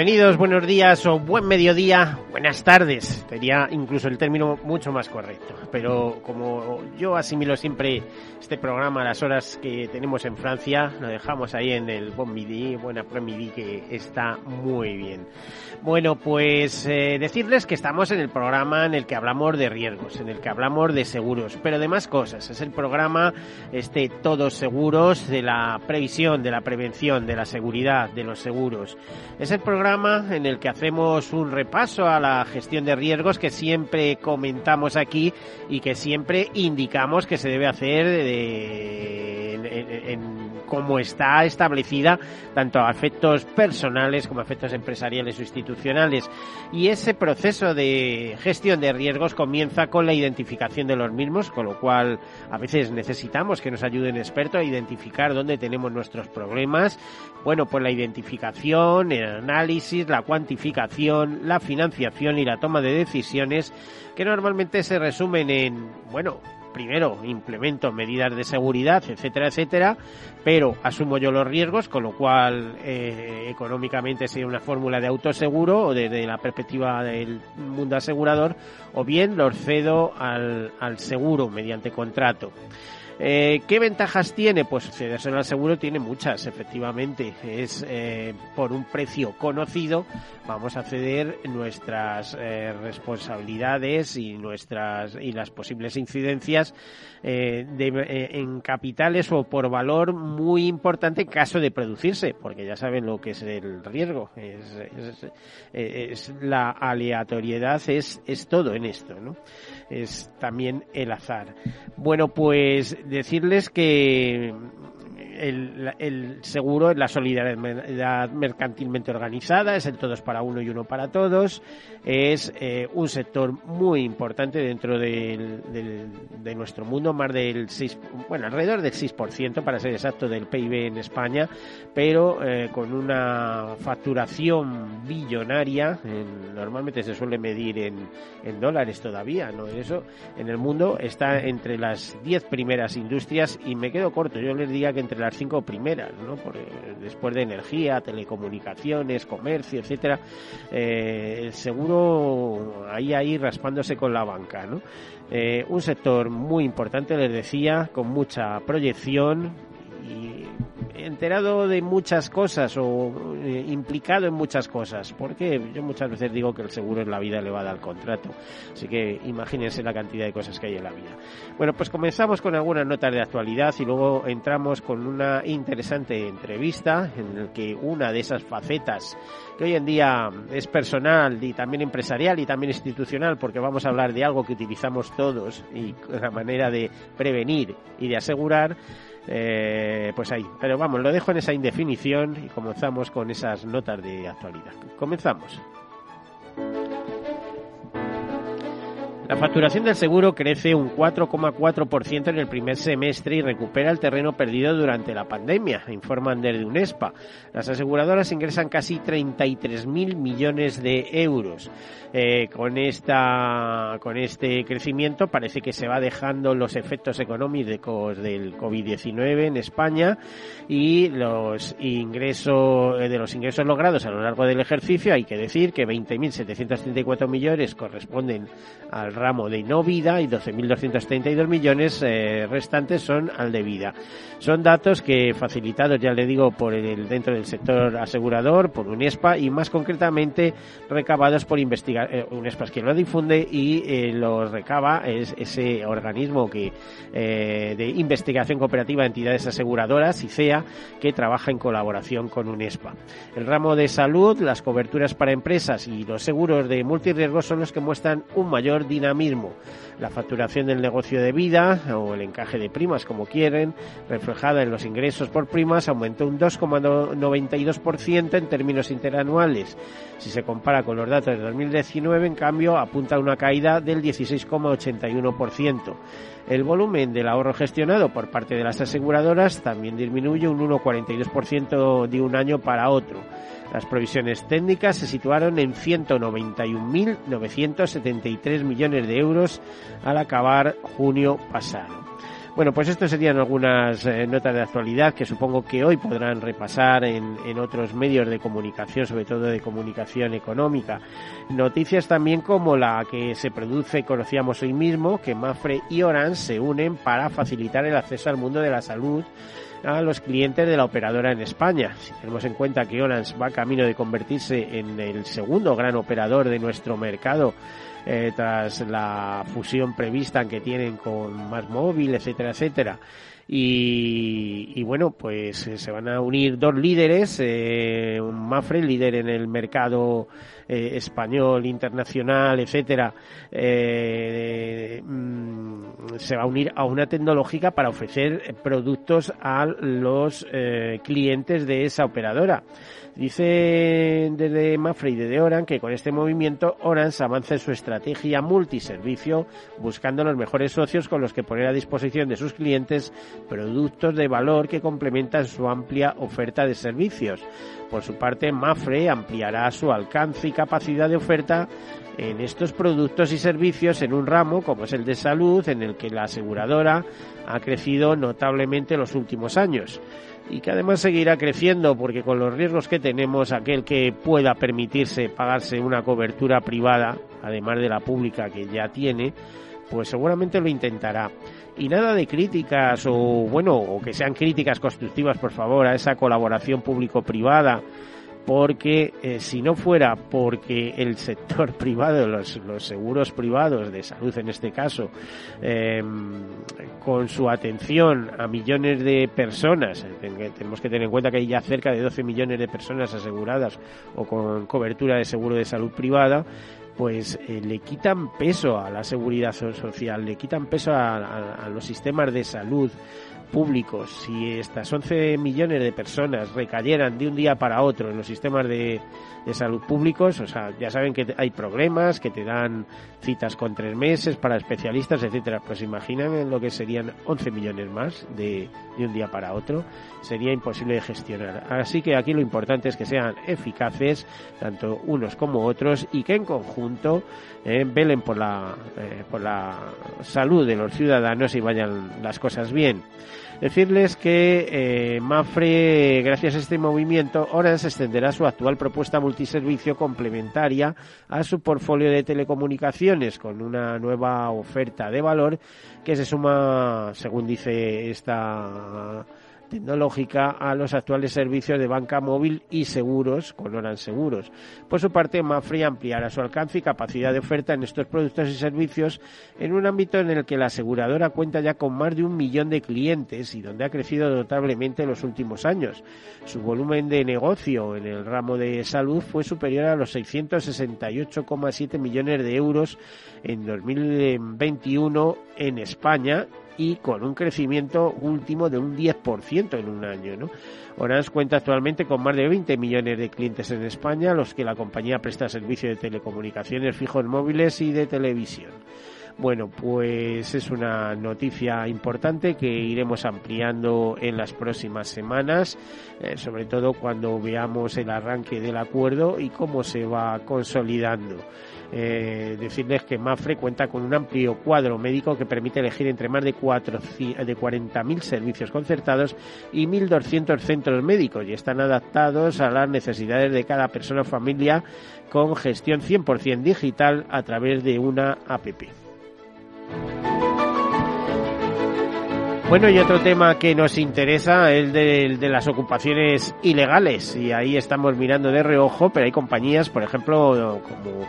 Bienvenidos, buenos días o buen mediodía, buenas tardes. Sería incluso el término mucho más correcto. Pero como yo asimilo siempre este programa a las horas que tenemos en Francia, lo dejamos ahí en el Bon Midi, buena pre midi que está muy bien. Bueno, pues eh, decirles que estamos en el programa en el que hablamos de riesgos, en el que hablamos de seguros, pero de más cosas. Es el programa este Todos Seguros de la previsión, de la prevención, de la seguridad, de los seguros. Es el programa en el que hacemos un repaso a la gestión de riesgos que siempre comentamos aquí y que siempre indicamos que se debe hacer en, en, cómo está establecida tanto a efectos personales como a efectos empresariales o institucionales. Y ese proceso de gestión de riesgos comienza con la identificación de los mismos, con lo cual a veces necesitamos que nos ayuden expertos a identificar dónde tenemos nuestros problemas. Bueno, pues la identificación, el análisis, la cuantificación, la financiación y la toma de decisiones que normalmente se resumen en, bueno, primero implemento medidas de seguridad, etcétera, etcétera, pero asumo yo los riesgos, con lo cual eh, económicamente sería una fórmula de autoseguro o desde la perspectiva del mundo asegurador, o bien los cedo al, al seguro mediante contrato. Eh, ¿Qué ventajas tiene? Pues al seguro tiene muchas, efectivamente. Es eh, por un precio conocido, vamos a ceder nuestras eh, responsabilidades y nuestras y las posibles incidencias eh, en capitales o por valor muy importante en caso de producirse, porque ya saben lo que es el riesgo, es, es, es la aleatoriedad, es, es todo en esto, ¿no? Es también el azar. Bueno, pues decirles que el, el, seguro la solidaridad mercantilmente organizada, es el todos para uno y uno para todos, es eh, un sector muy importante dentro del, de nuestro mundo, más del 6, bueno, alrededor del 6% para ser exacto del PIB en España, pero eh, con una facturación billonaria, en, normalmente se suele medir en, en dólares todavía, ¿no? Eso en el mundo está entre las 10 primeras industrias y me quedo corto, yo les diría que entre las cinco primeras, ¿no? Porque después de energía, telecomunicaciones, comercio, etcétera, eh, el seguro ahí ahí raspándose con la banca, ¿no? Eh, un sector muy importante, les decía, con mucha proyección enterado de muchas cosas o eh, implicado en muchas cosas, porque yo muchas veces digo que el seguro es la vida elevada al contrato, así que imagínense la cantidad de cosas que hay en la vida. Bueno, pues comenzamos con algunas notas de actualidad y luego entramos con una interesante entrevista en la que una de esas facetas que hoy en día es personal y también empresarial y también institucional, porque vamos a hablar de algo que utilizamos todos y la manera de prevenir y de asegurar, eh, pues ahí. Pero vamos, lo dejo en esa indefinición y comenzamos con esas notas de actualidad. Comenzamos. La facturación del seguro crece un 4,4% en el primer semestre y recupera el terreno perdido durante la pandemia, informan desde UNESPA. Las aseguradoras ingresan casi 33.000 millones de euros. Eh, con, esta, con este crecimiento parece que se va dejando los efectos económicos del COVID-19 en España y los ingresos de los ingresos logrados a lo largo del ejercicio hay que decir que 20.734 millones corresponden al ramo de no vida y 12.232 millones eh, restantes son al de vida. Son datos que facilitados, ya le digo, por el dentro del sector asegurador, por UNESPA y más concretamente recabados por investigar eh, UNESPA es quien lo difunde y eh, los recaba es ese organismo que de investigación cooperativa de entidades aseguradoras ICEA que trabaja en colaboración con UNESPA. El ramo de salud, las coberturas para empresas y los seguros de multirriesgos son los que muestran un mayor dinamismo. La facturación del negocio de vida o el encaje de primas, como quieren, reflejada en los ingresos por primas, aumentó un 2,92% en términos interanuales. Si se compara con los datos de 2019, en cambio, apunta a una caída del 16,81%. El volumen del ahorro gestionado por parte de las aseguradoras también disminuye un 1,42% de un año para otro. Las provisiones técnicas se situaron en 191.973 millones de euros al acabar junio pasado. Bueno, pues estas serían algunas eh, notas de actualidad que supongo que hoy podrán repasar en, otros medios de comunicación, sobre todo de comunicación económica. Noticias también como la que se produce, conocíamos hoy mismo, que Mafre y Orange se unen para facilitar el acceso al mundo de la salud a los clientes de la operadora en España. Si tenemos en cuenta que Orange va camino de convertirse en el segundo gran operador de nuestro mercado eh, tras la fusión prevista que tienen con Más Móvil, etcétera, etcétera. Y, bueno, pues eh, se van a unir dos líderes, eh, un Mafre, líder en el mercado eh, español, internacional, etcétera, eh, mm, se va a unir a una tecnológica para ofrecer productos a los eh, clientes de esa operadora. Dice desde Mafre y desde Oran que con este movimiento Orange avanza en su estrategia multiservicio buscando los mejores socios con los que poner a disposición de sus clientes productos de valor que complementan su amplia oferta de servicios. Por su parte, Mafre ampliará su alcance y capacidad de oferta en estos productos y servicios en un ramo como es el de salud, en el que la aseguradora ha crecido notablemente en los últimos años y que además seguirá creciendo porque con los riesgos que tenemos, aquel que pueda permitirse pagarse una cobertura privada, además de la pública que ya tiene, pues seguramente lo intentará. Y nada de críticas o, bueno, o que sean críticas constructivas, por favor, a esa colaboración público-privada porque eh, si no fuera porque el sector privado, los, los, seguros privados de salud en este caso, em, con su atención a millones de personas, eh, tenemos que tener en cuenta que hay ya cerca de 12 millones de personas aseguradas o con cobertura de seguro de salud privada, pues eh, le quitan peso a la seguridad social, le quitan peso a los sistemas de salud, públicos, si estas 11 millones de personas recayeran de un día para otro en los sistemas de, de salud públicos, o sea, ya saben que hay problemas, que te dan citas con tres meses para especialistas, etcétera, pues imaginan lo que serían 11 millones más de, de un día para otro, sería imposible de gestionar. Así que aquí lo importante es que sean eficaces, tanto unos como otros, y que en conjunto eh, velen por la, eh, por la salud de los ciudadanos y vayan las cosas bien. Decirles que eh, Mafre, gracias a este movimiento, Orange extenderá su actual propuesta multiservicio complementaria a su portfolio de telecomunicaciones con una nueva oferta de valor que se suma, según dice esta tecnológica a los actuales servicios de banca móvil y seguros con Orange Seguros. Por su parte, Mafre ampliará su alcance y capacidad de oferta en estos productos y servicios en un ámbito en el que la aseguradora cuenta ya con más de un millón de clientes y donde ha crecido notablemente en los últimos años. Su volumen de negocio en el ramo de salud fue superior a los 668,7 millones de euros en 2021 en España y con un crecimiento último de un 10% en un año. ¿no? Orange cuenta actualmente con más de 20 millones de clientes en España, los que la compañía presta servicio de telecomunicaciones fijos móviles y de televisión. Bueno, pues es una noticia importante que iremos ampliando en las próximas semanas, eh, sobre todo cuando veamos el arranque del acuerdo y cómo se va consolidando. Eh, decirles que Mafre cuenta con un amplio cuadro médico que permite elegir entre más de, de 40.000 servicios concertados y 1.200 centros médicos y están adaptados a las necesidades de cada persona o familia con gestión 100% digital a través de una APP. Bueno, y otro tema que nos interesa es el de, las ocupaciones ilegales. Y ahí estamos mirando de reojo, pero hay compañías, por ejemplo, como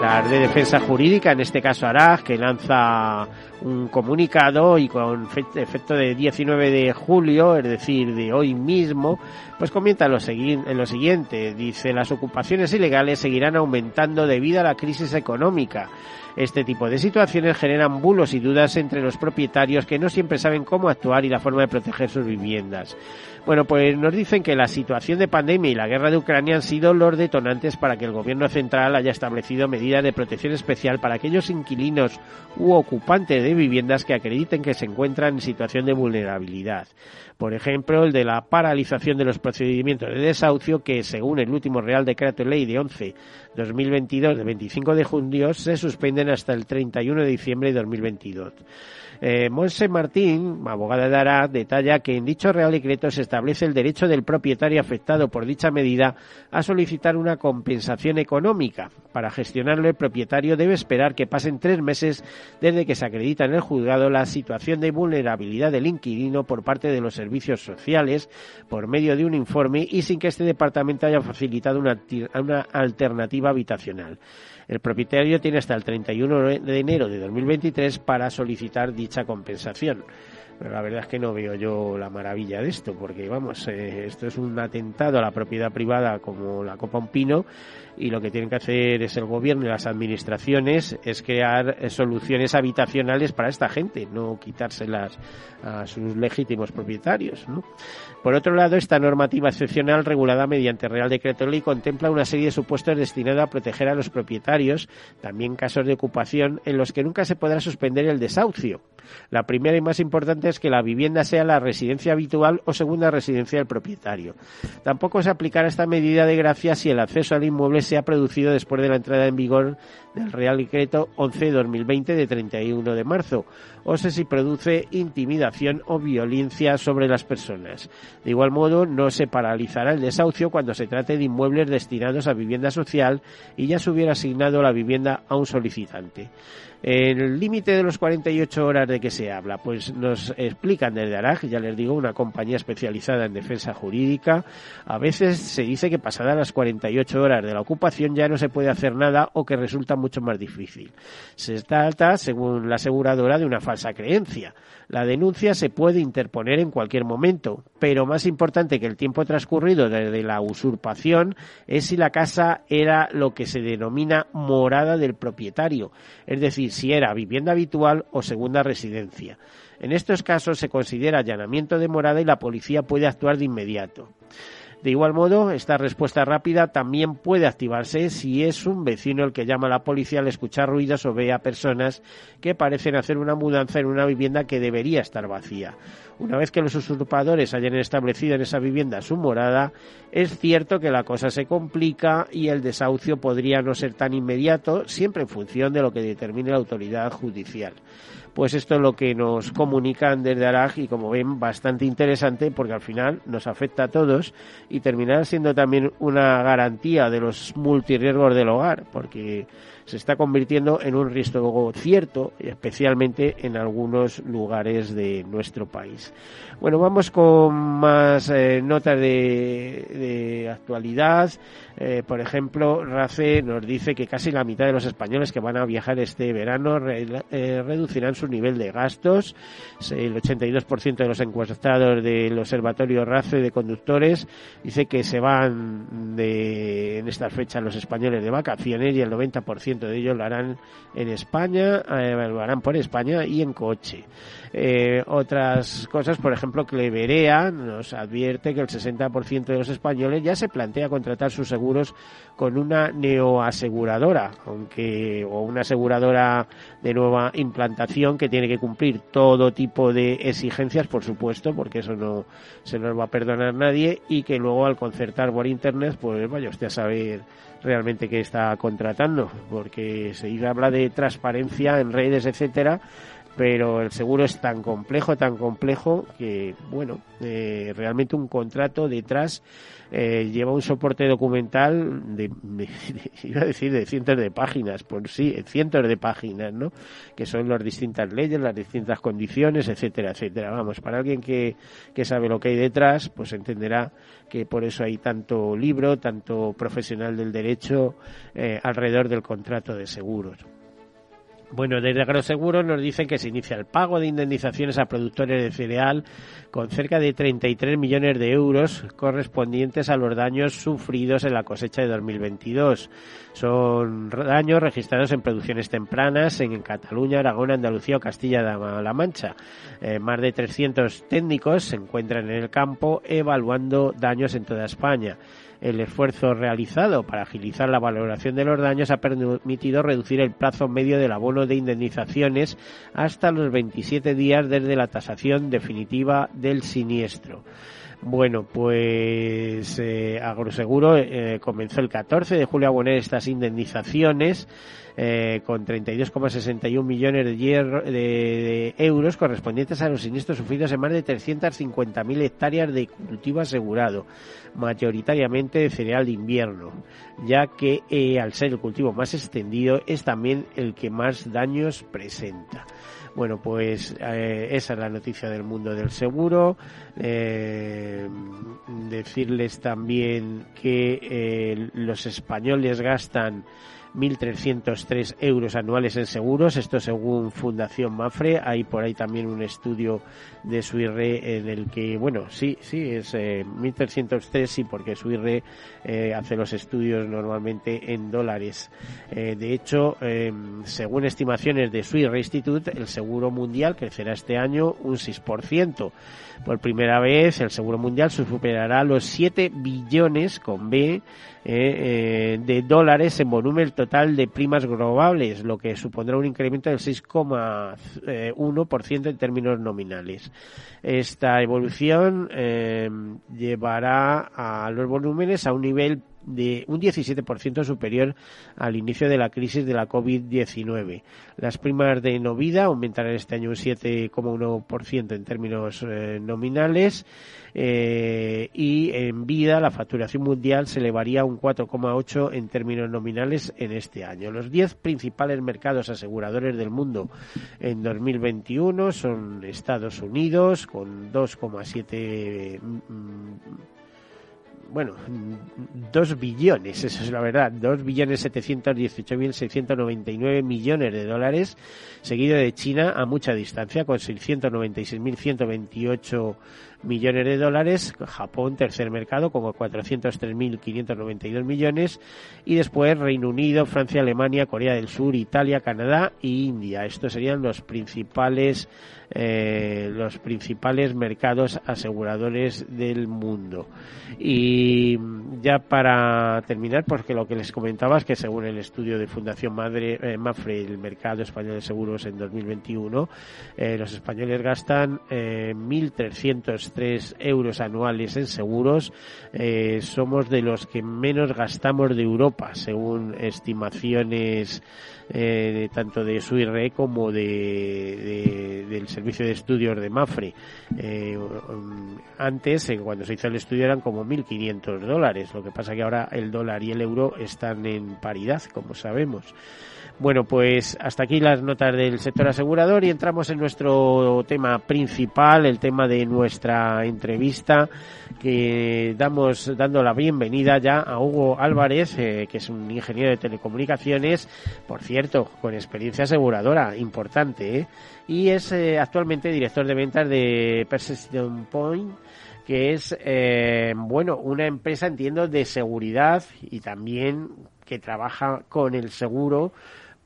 la de defensa jurídica, en este caso ARAG, que lanza un comunicado y con efecto de 19 de julio, es decir, de hoy mismo, pues comienza lo lo siguiente. Dice, las ocupaciones ilegales seguirán aumentando debido a la crisis económica. Este tipo de situaciones generan bulos y dudas entre los propietarios que no siempre saben cómo actuar y la forma de proteger sus viviendas. Bueno, pues nos dicen que la situación de pandemia y la guerra de Ucrania han sido los detonantes para que el gobierno central haya establecido medidas de protección especial para aquellos inquilinos u ocupantes de viviendas que acrediten que se encuentran en situación de vulnerabilidad. Por ejemplo, el de la paralización de los procedimientos de desahucio que, según el último Real Decreto Ley de 11-2022 de 25 de junio, se suspenden hasta el 31 de diciembre de 2022. Eh, Monse Martín, abogada de ARA, detalla que en dicho Real Decreto se establece el derecho del propietario afectado por dicha medida a solicitar una compensación económica. Para gestionarlo, el propietario debe esperar que pasen tres meses desde que se acredita en el juzgado la situación de vulnerabilidad del inquilino por parte de los servicios sociales por medio de un informe y sin que este departamento haya facilitado una alternativa habitacional. El propietario tiene hasta el 31 de enero de 2023 para solicitar dicha compensación. Pero la verdad es que no veo yo la maravilla de esto, porque vamos, eh, esto es un atentado a la propiedad privada como la Copa Un Pino y lo que tienen que hacer es el gobierno y las administraciones es crear eh, soluciones habitacionales para esta gente, no quitárselas a sus legítimos propietarios. Por otro lado, esta normativa excepcional regulada mediante Real Decreto Ley contempla una serie de supuestos destinados a proteger a los propietarios, también casos de ocupación en los que nunca se podrá suspender el desahucio. La primera y más importante que la vivienda sea la residencia habitual o segunda residencia del propietario. Tampoco se aplicará esta medida de gracia si el acceso al inmueble se ha producido después de la entrada en vigor del Real Decreto 11-2020 de 31 de marzo, o si produce intimidación o violencia sobre las personas. De igual modo, no se paralizará el desahucio cuando se trate de inmuebles destinados a vivienda social y ya se hubiera asignado la vivienda a un solicitante. El límite de los 48 horas de que se habla, pues nos explican desde ARAG, ya les digo, una compañía especializada en defensa jurídica. A veces se dice que pasadas las 48 horas de la ocupación ya no se puede hacer nada o que resulta mucho más difícil. Se trata, según la aseguradora, de una falsa creencia. La denuncia se puede interponer en cualquier momento, pero más importante que el tiempo transcurrido desde la usurpación es si la casa era lo que se denomina morada del propietario, es decir, si era vivienda habitual o segunda residencia. En estos casos se considera allanamiento de morada y la policía puede actuar de inmediato. De igual modo, esta respuesta rápida también puede activarse si es un vecino el que llama a la policía al escuchar ruidos o ve a personas que parecen hacer una mudanza en una vivienda que debería estar vacía. Una vez que los usurpadores hayan establecido en esa vivienda su morada, es cierto que la cosa se complica y el desahucio podría no ser tan inmediato, siempre en función de lo que determine la autoridad judicial. Pues esto es lo que nos comunican desde Araj y como ven bastante interesante porque al final nos afecta a todos y terminará siendo también una garantía de los multirriesgos del hogar porque se está convirtiendo en un riesgo cierto, especialmente en algunos lugares de nuestro país. Bueno, vamos con más eh, notas de, actualidad. Eh, por ejemplo, RACE nos dice que casi la mitad de los españoles que van a viajar este verano eh, reducirán su nivel de gastos. El 82% de los encuestados del Observatorio RACE de conductores dice que se van de, en esta fecha los españoles de vacaciones y el 90% de ellos lo harán en España, eh, lo harán por España y en coche. Otras cosas, por ejemplo, Cleverea nos advierte que el 60% de los españoles ya se plantea contratar sus con una neoaseguradora, aunque o una aseguradora de nueva implantación que tiene que cumplir todo tipo de exigencias, por supuesto, porque eso no se nos va a perdonar nadie y que luego al concertar por internet, pues vaya usted a saber realmente qué está contratando, porque se habla de transparencia en redes, etcétera, pero el seguro es tan complejo, tan complejo que, bueno, eh, realmente un contrato detrás eh, lleva un soporte documental de, iba a decir, de cientos de páginas, por sí, cientos de páginas, ¿no? Que son las distintas leyes, las distintas condiciones, etcétera, etcétera. Vamos, para alguien que, que sabe lo que hay detrás, pues entenderá que por eso hay tanto libro, tanto profesional del derecho eh, alrededor del contrato de seguros. Bueno, desde Agroseguro nos dicen que se inicia el pago de indemnizaciones a productores de cereal con cerca de 33 millones de euros correspondientes a los daños sufridos en la cosecha de 2022. Son daños registrados en producciones tempranas en Cataluña, Aragón, Andalucía o Castilla-La Mancha. Eh, más de 300 técnicos se encuentran en el campo evaluando daños en toda España. El esfuerzo realizado para agilizar la valoración de los daños ha permitido reducir el plazo medio del abono de indemnizaciones hasta los 27 días desde la tasación definitiva del siniestro. Bueno, pues eh, Agroseguro eh, comenzó el 14 de julio a poner estas indemnizaciones eh, con 32,61 millones de, de, euros correspondientes a los siniestros sufridos en más de 350.000 hectáreas de cultivo asegurado, mayoritariamente de cereal de invierno, ya que eh, al ser el cultivo más extendido es también el que más daños presenta. Bueno, pues eh, esa es la noticia del mundo del seguro. decirles también que los españoles gastan 1.303 euros anuales en seguros, esto según Fundación Mafre. Hay por ahí también un estudio de Suirre en el que, bueno, sí, sí, es eh, 1.303, sí, porque Suirre eh, hace los estudios normalmente en dólares. Eh, de hecho, em, según estimaciones de Suirre Institute, el seguro mundial crecerá este año un 6%. Por primera vez, el seguro mundial superará los 7 billones con B eh, de dólares en volumen total de primas globales, lo que supondrá un incremento del 6,1% en términos nominales. Esta evolución eh, llevará a los volúmenes a un nivel de un 17% superior al inicio de la crisis de la COVID-19. Las primas de no vida aumentarán este año un 7,1% en términos eh, nominales eh, y en vida la facturación mundial se elevaría un 4,8% en términos nominales en este año. Los 10 principales mercados aseguradores del mundo en 2021 son Estados Unidos con 2,7 bueno, dos billones, eso es la verdad, dos billones setecientos dieciocho mil seiscientos noventa y nueve millones de dólares, seguido de China a mucha distancia con seiscientos noventa y seis mil ciento veintiocho millones de dólares, Japón tercer mercado con 403.592 millones y después Reino Unido, Francia, Alemania, Corea del Sur, Italia, Canadá y India. Estos serían los principales eh, los principales mercados aseguradores del mundo. Y ya para terminar, porque lo que les comentaba es que según el estudio de Fundación Madre, eh, Mafre, el mercado español de seguros en 2021, eh, los españoles gastan eh, 1.300 tres euros anuales en seguros, eh, somos de los que menos gastamos de Europa, según estimaciones eh, tanto de SUIRE como de, del Servicio de Estudios de MAFRE. Eh, antes, cuando se hizo el estudio, eran como 1.500 dólares. Lo que pasa que ahora el dólar y el euro están en paridad, como sabemos. Bueno, pues hasta aquí las notas del sector asegurador y entramos en nuestro tema principal, el tema de nuestra entrevista, que damos dando la bienvenida ya a Hugo Álvarez, eh, que es un ingeniero de telecomunicaciones, por cierto, con experiencia aseguradora importante, ¿eh? y es eh, actualmente director de ventas de Persistent Point que es, bueno, una empresa, entiendo, de seguridad y también que trabaja con el seguro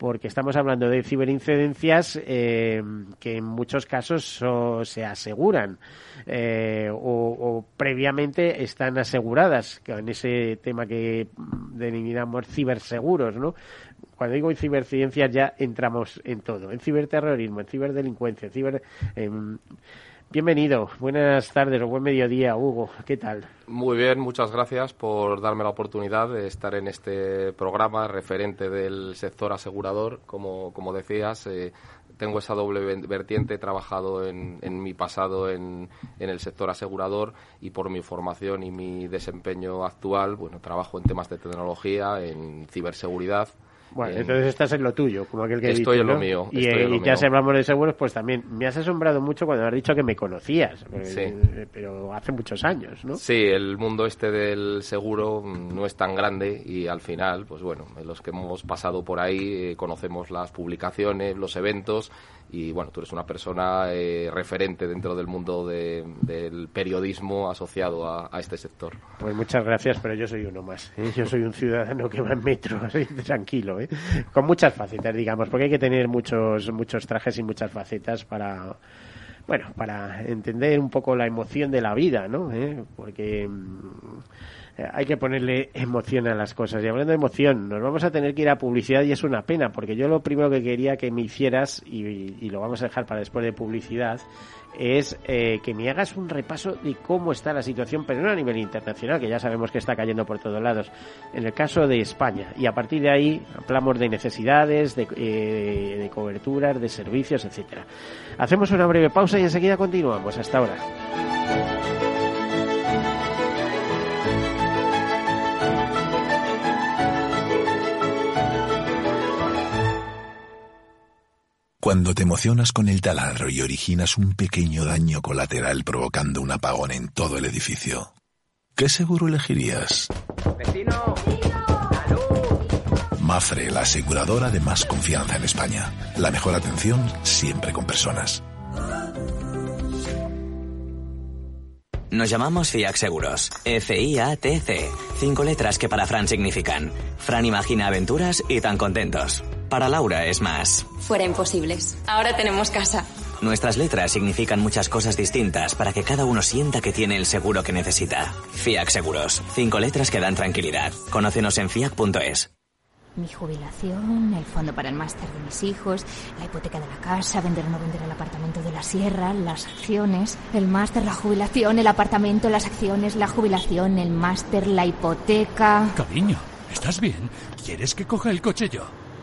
porque estamos hablando de ciberincidencias eh, que en muchos casos se aseguran eh, o, previamente están aseguradas en ese tema que denominamos ciberseguros, ¿no? Cuando digo ciberciencias ya entramos en todo, en ciberterrorismo, en ciberdelincuencia, en ciber... Bienvenido, buenas tardes o buen mediodía, Hugo. ¿Qué tal? Muy bien, muchas gracias por darme la oportunidad de estar en este programa referente del sector asegurador. Como, como decías, eh, tengo esa doble vertiente, he trabajado en, en mi pasado en, en, el sector asegurador y por mi formación y mi desempeño actual, bueno, trabajo en temas de tecnología, en ciberseguridad bueno, entonces estás en lo tuyo, como aquel que Estoy en lo mío. Y, eh, ya si hablamos de seguros, pues también me has asombrado mucho cuando has dicho que me conocías, eh, pero hace muchos años, ¿no? Sí, el mundo este del seguro no es tan grande y al final, pues bueno, los que hemos pasado por ahí eh, conocemos las publicaciones, los eventos y bueno, tú eres una persona eh, referente dentro del mundo del periodismo asociado a, este sector. Pues muchas gracias, pero yo soy uno más. ¿eh? Yo soy un ciudadano que va en metro, así, tranquilo, ¿eh? con muchas facetas, digamos, porque hay que tener muchos, muchos trajes y muchas facetas para bueno, para entender un poco la emoción de la vida, ¿no? ¿Eh? Porque mm, hay que ponerle emoción a las cosas. Y hablando de emoción, nos vamos a tener que ir a publicidad y es una pena, porque yo lo primero que quería que me hicieras, y, lo vamos a dejar para después de publicidad, es eh, que me hagas un repaso de cómo está la situación, pero no a nivel internacional, que ya sabemos que está cayendo por todos lados, en el caso de España. Y a partir de ahí hablamos de necesidades, de, eh, de coberturas, de servicios, etcétera. Hacemos una breve pausa y enseguida continuamos. Hasta ahora. Cuando te emocionas con el taladro y originas un pequeño daño colateral provocando un apagón en todo el edificio, ¿qué seguro elegirías? ¡Vecino! Mafre, la aseguradora de más confianza en España. La mejor atención siempre con personas. Nos llamamos FIAC Seguros. F-I-A-T-C. Cinco letras que para Fran significan. Fran imagina aventuras y tan contentos. Para Laura es más. Fuera imposibles. Ahora tenemos casa. Nuestras letras significan muchas cosas distintas para que cada uno sienta que tiene el seguro que necesita. FIAC Seguros. Cinco letras que dan tranquilidad. Conócenos en fiac.es. Mi jubilación, el fondo para el máster de mis hijos, la hipoteca de la casa, vender o no vender el apartamento de la sierra, las acciones, el máster, la jubilación, el apartamento, las acciones, la jubilación, el máster, la hipoteca. Cariño, ¿estás bien? ¿Quieres que coja el coche yo?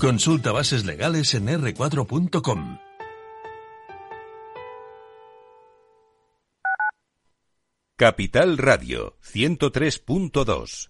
Consulta bases legales en r4.com. Capital Radio 103.2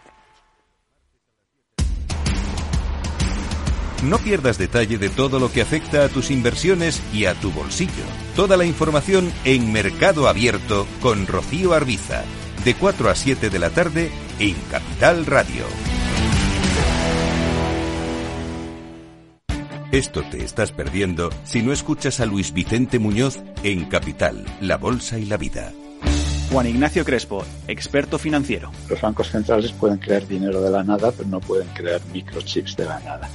No pierdas detalle de todo lo que afecta a tus inversiones y a tu bolsillo. Toda la información en Mercado Abierto con Rocío Arbiza, de 4 a 7 de la tarde en Capital Radio. Esto te estás perdiendo si no escuchas a Luis Vicente Muñoz en Capital, La Bolsa y la Vida. Juan Ignacio Crespo, experto financiero. Los bancos centrales pueden crear dinero de la nada, pero no pueden crear microchips de la nada.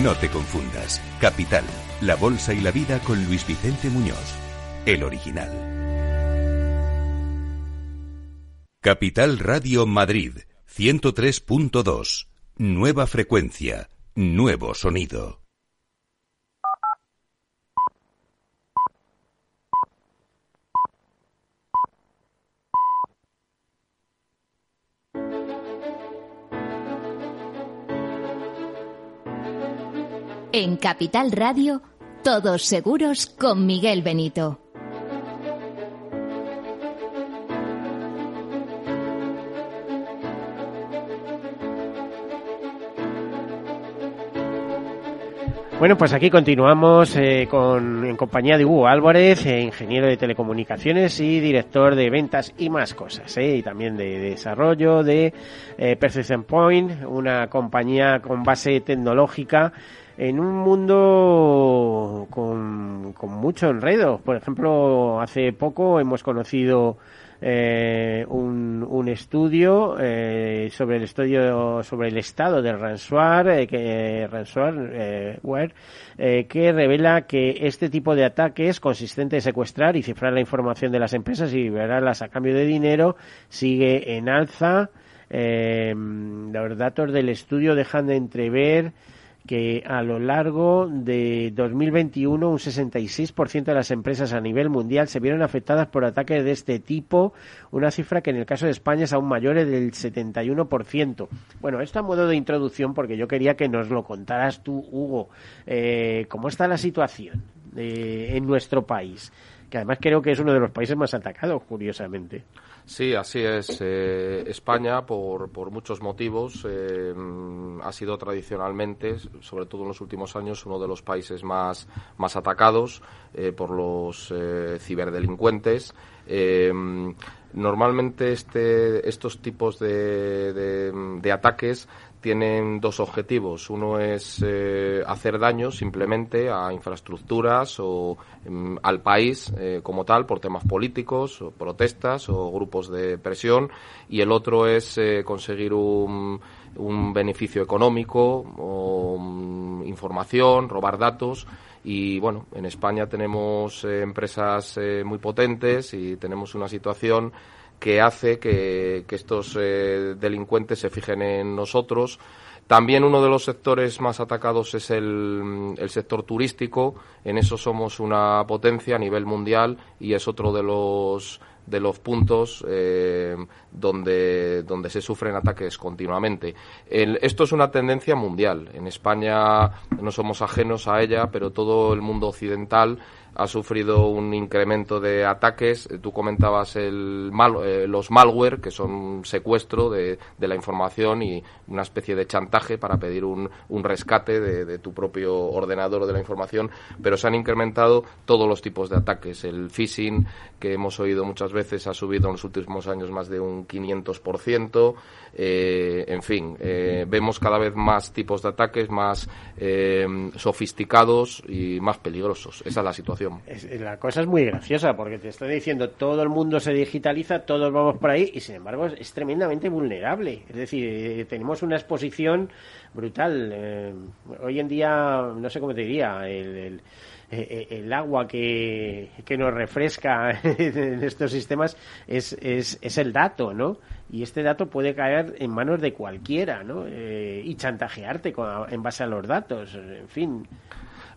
No te confundas. Capital, La Bolsa y la Vida con Luis Vicente Muñoz, el original. Capital Radio Madrid, 103.2. Nueva frecuencia, nuevo sonido. En Capital Radio, todos seguros con Miguel Benito. Bueno, pues aquí continuamos eh, con, en compañía de Hugo Álvarez, eh, ingeniero de telecomunicaciones y director de ventas y más cosas, eh, y también de, desarrollo de Perception Point, una compañía con base tecnológica en un mundo con, con mucho enredo. Por ejemplo, hace poco hemos conocido eh, un, un, estudio eh, sobre el estudio sobre el estado del ransomware, eh, que, ransomware eh, que revela que este tipo de ataques consistente en secuestrar y cifrar la información de las empresas y liberarlas a cambio de dinero sigue en alza. los datos del estudio dejan de entrever que a lo largo de 2021 un 66% de las empresas a nivel mundial se vieron afectadas por ataques de este tipo, una cifra que en el caso de España es aún mayor, del 71%. Bueno, esto a modo de introducción porque yo quería que nos lo contaras tú, Hugo, eh, cómo está la situación eh, en nuestro país, que además creo que es uno de los países más atacados, curiosamente. Sí, así es. Eh, España, por, por, muchos motivos, eh, ha sido tradicionalmente, sobre todo en los últimos años, uno de los países más, más atacados eh, por los ciberdelincuentes. normalmente este, estos tipos de, de ataques tienen dos objetivos. Uno es eh, hacer daño simplemente a infraestructuras o mm, al país eh, como tal por temas políticos o protestas o grupos de presión y el otro es eh, conseguir un, un, beneficio económico o mm, información, robar datos y bueno, en España tenemos empresas muy potentes y tenemos una situación que hace que, estos eh, delincuentes se fijen en nosotros. También uno de los sectores más atacados es el, el, sector turístico. En eso somos una potencia a nivel mundial y es otro de los de los puntos eh, donde, donde se sufren ataques continuamente. esto es una tendencia mundial. En España no somos ajenos a ella, pero todo el mundo occidental ha sufrido un incremento de ataques. Tú comentabas el mal, eh, los malware, que son un secuestro de, la información y una especie de chantaje para pedir un, rescate de, de, tu propio ordenador o de la información, pero se han incrementado todos los tipos de ataques. El phishing, que hemos oído muchas veces, ha subido en los últimos años más de un 500%. Eh, en fin, eh, vemos cada vez más tipos de ataques más eh, sofisticados y más peligrosos. Esa es la situación. La cosa es muy graciosa porque te estoy diciendo todo el mundo se digitaliza, todos vamos por ahí y sin embargo es, tremendamente vulnerable. Es decir, tenemos una exposición brutal. hoy en día, no sé cómo te diría, el eh, eh, agua que, nos refresca en estos sistemas es, es, es, el dato, ¿no? Y este dato puede caer en manos de cualquiera, ¿no? Eh, y chantajearte en base a los datos, en fin.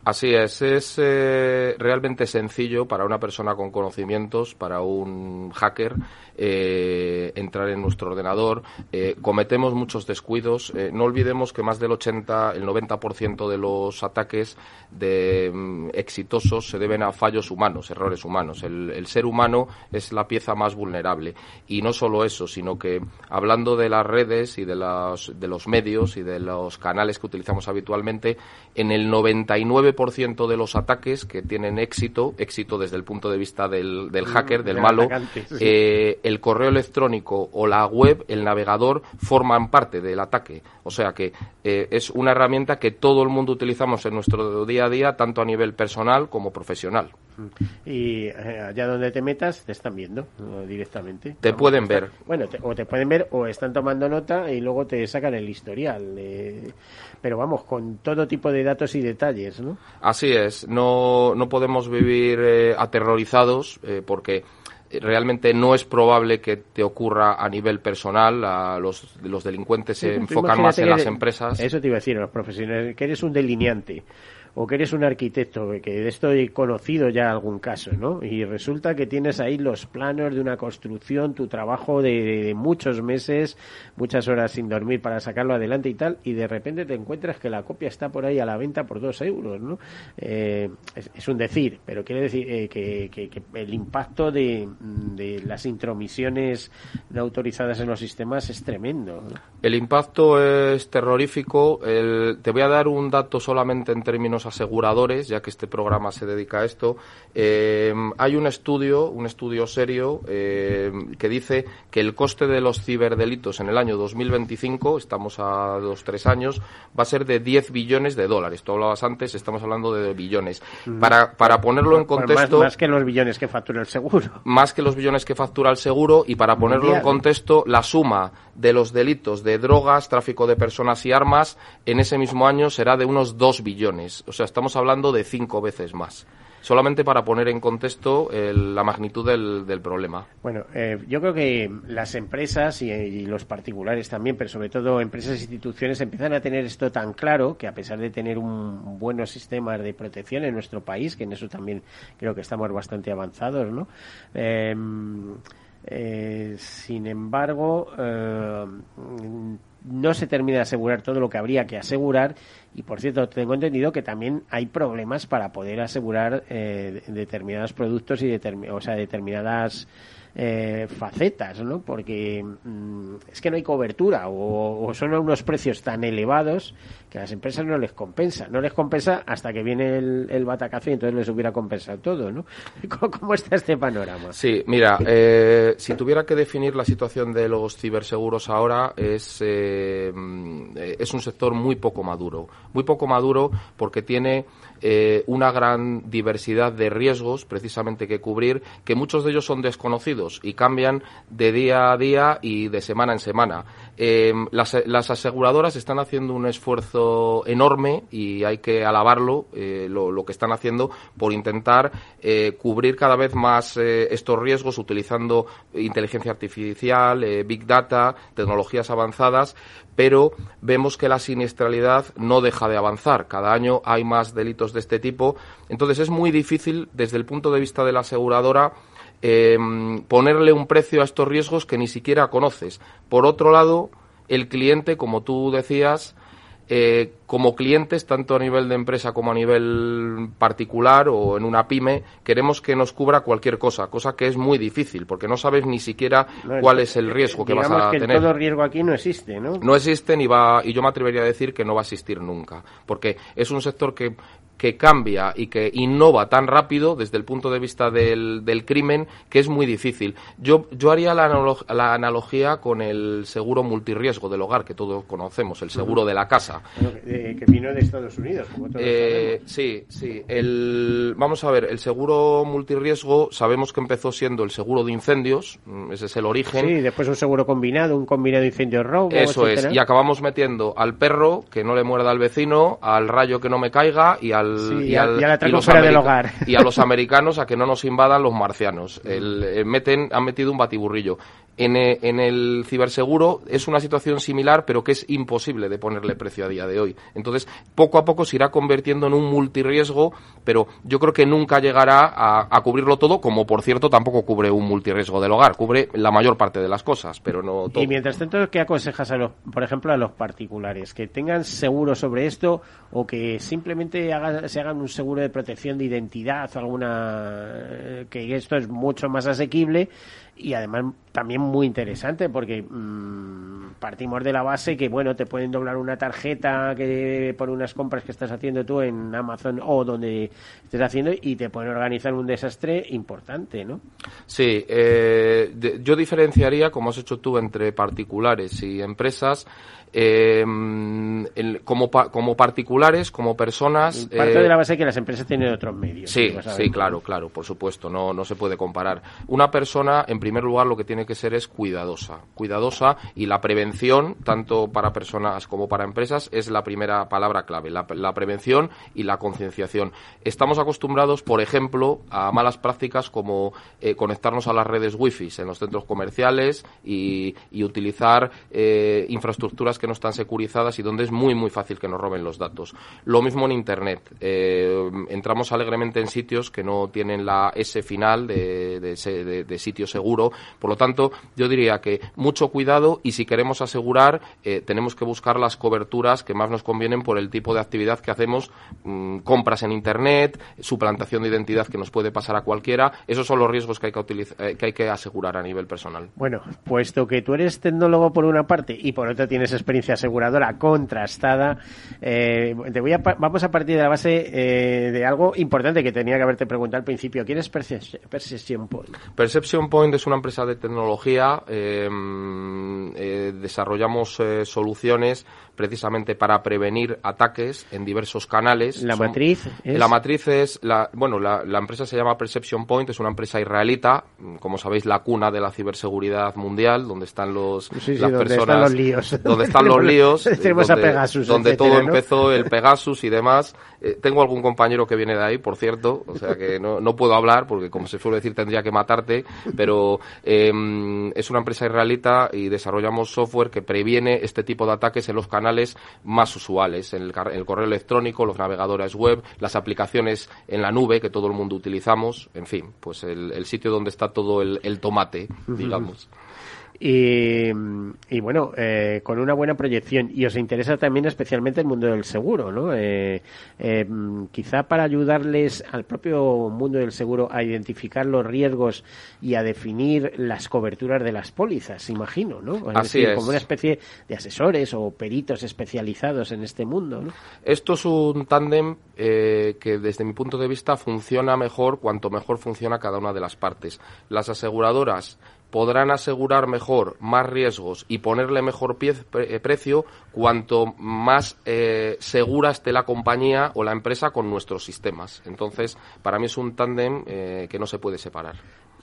Así es, es realmente sencillo para una persona con conocimientos, para un hacker, eh, entrar en nuestro ordenador. Eh, cometemos muchos descuidos. Eh, no olvidemos que más del 80, el 90% de los ataques de, mm, exitosos se deben a fallos humanos, errores humanos. El, ser humano es la pieza más vulnerable. Y no solo eso, sino que hablando de las redes y de los, de los medios y de los canales que utilizamos habitualmente, en el 99% de los ataques que tienen éxito, éxito desde el punto de vista del, del hacker, del malo, el correo electrónico o la web, el navegador, forman parte del ataque. O sea que eh, es una herramienta que todo el mundo utilizamos en nuestro día a día, tanto a nivel personal como profesional. Y eh, allá donde te metas te están viendo directamente. Te pueden ver. Bueno, o te pueden ver o están tomando nota y luego te sacan el historial. pero vamos, con todo tipo de datos y detalles, ¿no? Así es. No, no podemos vivir eh, aterrorizados porque realmente no es probable que te ocurra a nivel personal. A los, los delincuentes se enfocan más en las empresas. Eso te iba a decir, los profesionales, que eres un delineante o que eres un arquitecto, que de esto he conocido ya algún caso, ¿no? Y resulta que tienes ahí los planos de una construcción, tu trabajo de, muchos meses, muchas horas sin dormir para sacarlo adelante y tal, y de repente te encuentras que la copia está por ahí a la venta por dos euros, ¿no? Eh, es, un decir, pero quiere decir eh, que, el impacto de, las intromisiones no autorizadas en los sistemas es tremendo. El impacto es terrorífico. te voy a dar un dato solamente en términos aseguradores, ya que este programa se dedica a esto, eh, hay un estudio, un estudio serio, eh, que dice que el coste de los ciberdelitos en el año 2025, estamos a dos, tres años, va a ser de 10 billones de dólares. Tú hablabas antes, estamos hablando de billones. Para, para ponerlo en contexto... Más, que los billones que factura el seguro. Más que los billones que factura el seguro y para ponerlo en contexto, la suma de los delitos de drogas, tráfico de personas y armas en ese mismo año será de unos 2 billones. O sea, estamos hablando de cinco veces más. Solamente para poner en contexto la magnitud del, problema. Bueno, eh, yo creo que las empresas y, los particulares también, pero sobre todo empresas e instituciones, empiezan a tener esto tan claro que a pesar de tener un buenos sistemas de protección en nuestro país, que en eso también creo que estamos bastante avanzados, ¿no? Em, eh, sin embargo, eh, no se termina de asegurar todo lo que habría que asegurar. Y por cierto tengo entendido que también hay problemas para poder asegurar eh, determinados productos y o sea determinadas eh, facetas, ¿no? Porque mm, es que no hay cobertura o, son unos precios tan elevados que a las empresas no les compensa. No les compensa hasta que viene el, batacazo y entonces les hubiera compensado todo, ¿no? ¿Cómo, está este panorama? Sí, mira, eh, si tuviera que definir la situación de los ciberseguros ahora es, eh, es un sector muy poco maduro. Muy poco maduro porque tiene eh, una gran diversidad de riesgos precisamente que cubrir, que muchos de ellos son desconocidos y cambian de día a día y de semana en semana. Em, las, aseguradoras están haciendo un esfuerzo enorme y hay que alabarlo, eh, lo, que están haciendo, por intentar eh, cubrir cada vez más estos riesgos utilizando inteligencia artificial, big data, tecnologías avanzadas, pero vemos que la siniestralidad no deja de avanzar. Cada año hay más delitos de este tipo. Entonces es muy difícil, desde el punto de vista de la aseguradora, eh, ponerle un precio a estos riesgos que ni siquiera conoces. Por otro lado, el cliente, como tú decías, eh, como clientes, tanto a nivel de empresa como a nivel particular o en una pyme, queremos que nos cubra cualquier cosa, cosa que es muy difícil, porque no sabes ni siquiera cuál es el riesgo que vas a que tener. Todo riesgo aquí no existe, ¿no? No existe ni va, y yo me atrevería a decir que no va a existir nunca, porque es un sector que que cambia y que innova tan rápido desde el punto de vista del, del crimen que es muy difícil. Yo, yo haría la, la, analogía con el seguro multirriesgo del hogar que todos conocemos, el seguro de la casa. que vino de Estados Unidos, como todos eh, Sí, sí. El, vamos a ver, el seguro multirriesgo sabemos que empezó siendo el seguro de incendios, mm, ese es el origen. Sí, después un seguro combinado, un combinado de incendios robo. Eso es, y acabamos metiendo al perro que no le muerda al vecino, al rayo que no me caiga y al y, a los del hogar. y a los americanos a que no nos invadan los marcianos. El, eh, meten, han metido un batiburrillo. En, eh, en, el ciberseguro es una situación similar, pero que es imposible de ponerle precio a día de hoy. Entonces, poco a poco se irá convirtiendo en un multirriesgo, pero yo creo que nunca llegará a, cubrirlo todo, como por cierto tampoco cubre un multirriesgo del hogar, cubre la mayor parte de las cosas, pero no todo. Y mientras tanto, ¿qué aconsejas a los, por ejemplo, a los particulares? ¿Que tengan seguro sobre esto o que simplemente se hagan un seguro de protección de identidad o alguna, eh, que esto es mucho más asequible? Y además también muy interesante porque mm, partimos de la base que, bueno, te pueden doblar una tarjeta que por unas compras que estás haciendo tú en Amazon o donde estés haciendo y te pueden organizar un desastre importante, ¿no? Sí, eh, yo diferenciaría, como has hecho tú, entre particulares y empresas eh, como, como particulares, como personas. Parte de la base que las empresas tienen otros medios. Sí, sí, claro, claro, por supuesto, no, no se puede comparar. Una persona, en primer lugar, lo que tiene que ser es cuidadosa. Cuidadosa y la prevención, tanto para personas como para empresas, es la primera palabra clave. La, prevención y la concienciación. Estamos acostumbrados, por ejemplo, a malas prácticas como eh, conectarnos a las redes wifi en los centros comerciales y, y utilizar eh, infraestructuras que no están securizadas y donde es muy, muy fácil que nos roben los datos. Lo mismo en Internet. Eh, entramos alegremente en sitios que no tienen la S final de, de, sitio seguro. Por lo tanto, yo diría que mucho cuidado y si queremos asegurar, eh, tenemos que buscar las coberturas que más nos convienen por el tipo de actividad que hacemos, mm, compras en Internet, suplantación de identidad que nos puede pasar a cualquiera. Esos son los riesgos que hay que, utilizar, eh, que, hay que asegurar a nivel personal. Bueno, puesto que tú eres tecnólogo por una parte y por otra tienes experiencia aseguradora contrastada. Eh, te voy a, vamos a partir de la base eh, de algo importante que tenía que haberte preguntado al principio. ¿Quién es Perception Point? Perception Point es una empresa de tecnología. Eh, desarrollamos soluciones precisamente para prevenir ataques en diversos canales. ¿La matriz es? La matriz es, la, bueno, la, empresa se llama Perception Point, es una empresa israelita, como sabéis, la cuna de la ciberseguridad mundial, donde están los, las donde personas... Están los líos. Donde están los líos. donde, Pegasus, donde todo empezó, el Pegasus y demás. Eh, tengo algún compañero que viene de ahí, por cierto, o sea que no, no puedo hablar, porque como se suele decir, tendría que matarte, pero em, es una empresa israelita y desarrollamos software que previene este tipo de ataques en los canales más usuales, en el, correo electrónico, los navegadores web, las aplicaciones en la nube que todo el mundo utilizamos, en fin, pues el, sitio donde está todo el, tomate, digamos. Y, y bueno, eh, con una buena proyección. Y os interesa también especialmente el mundo del seguro, ¿no? Eh, eh, quizá para ayudarles al propio mundo del seguro a identificar los riesgos y a definir las coberturas de las pólizas, imagino, ¿no? Así es. Como una especie de asesores o peritos especializados en este mundo, ¿no? Esto es un tándem que desde mi punto de vista funciona mejor cuanto mejor funciona cada una de las partes. Las aseguradoras podrán asegurar mejor más riesgos y ponerle mejor eh, precio cuanto más eh, segura esté la compañía o la empresa con nuestros sistemas. Entonces, para mí es un tándem eh, que no se puede separar.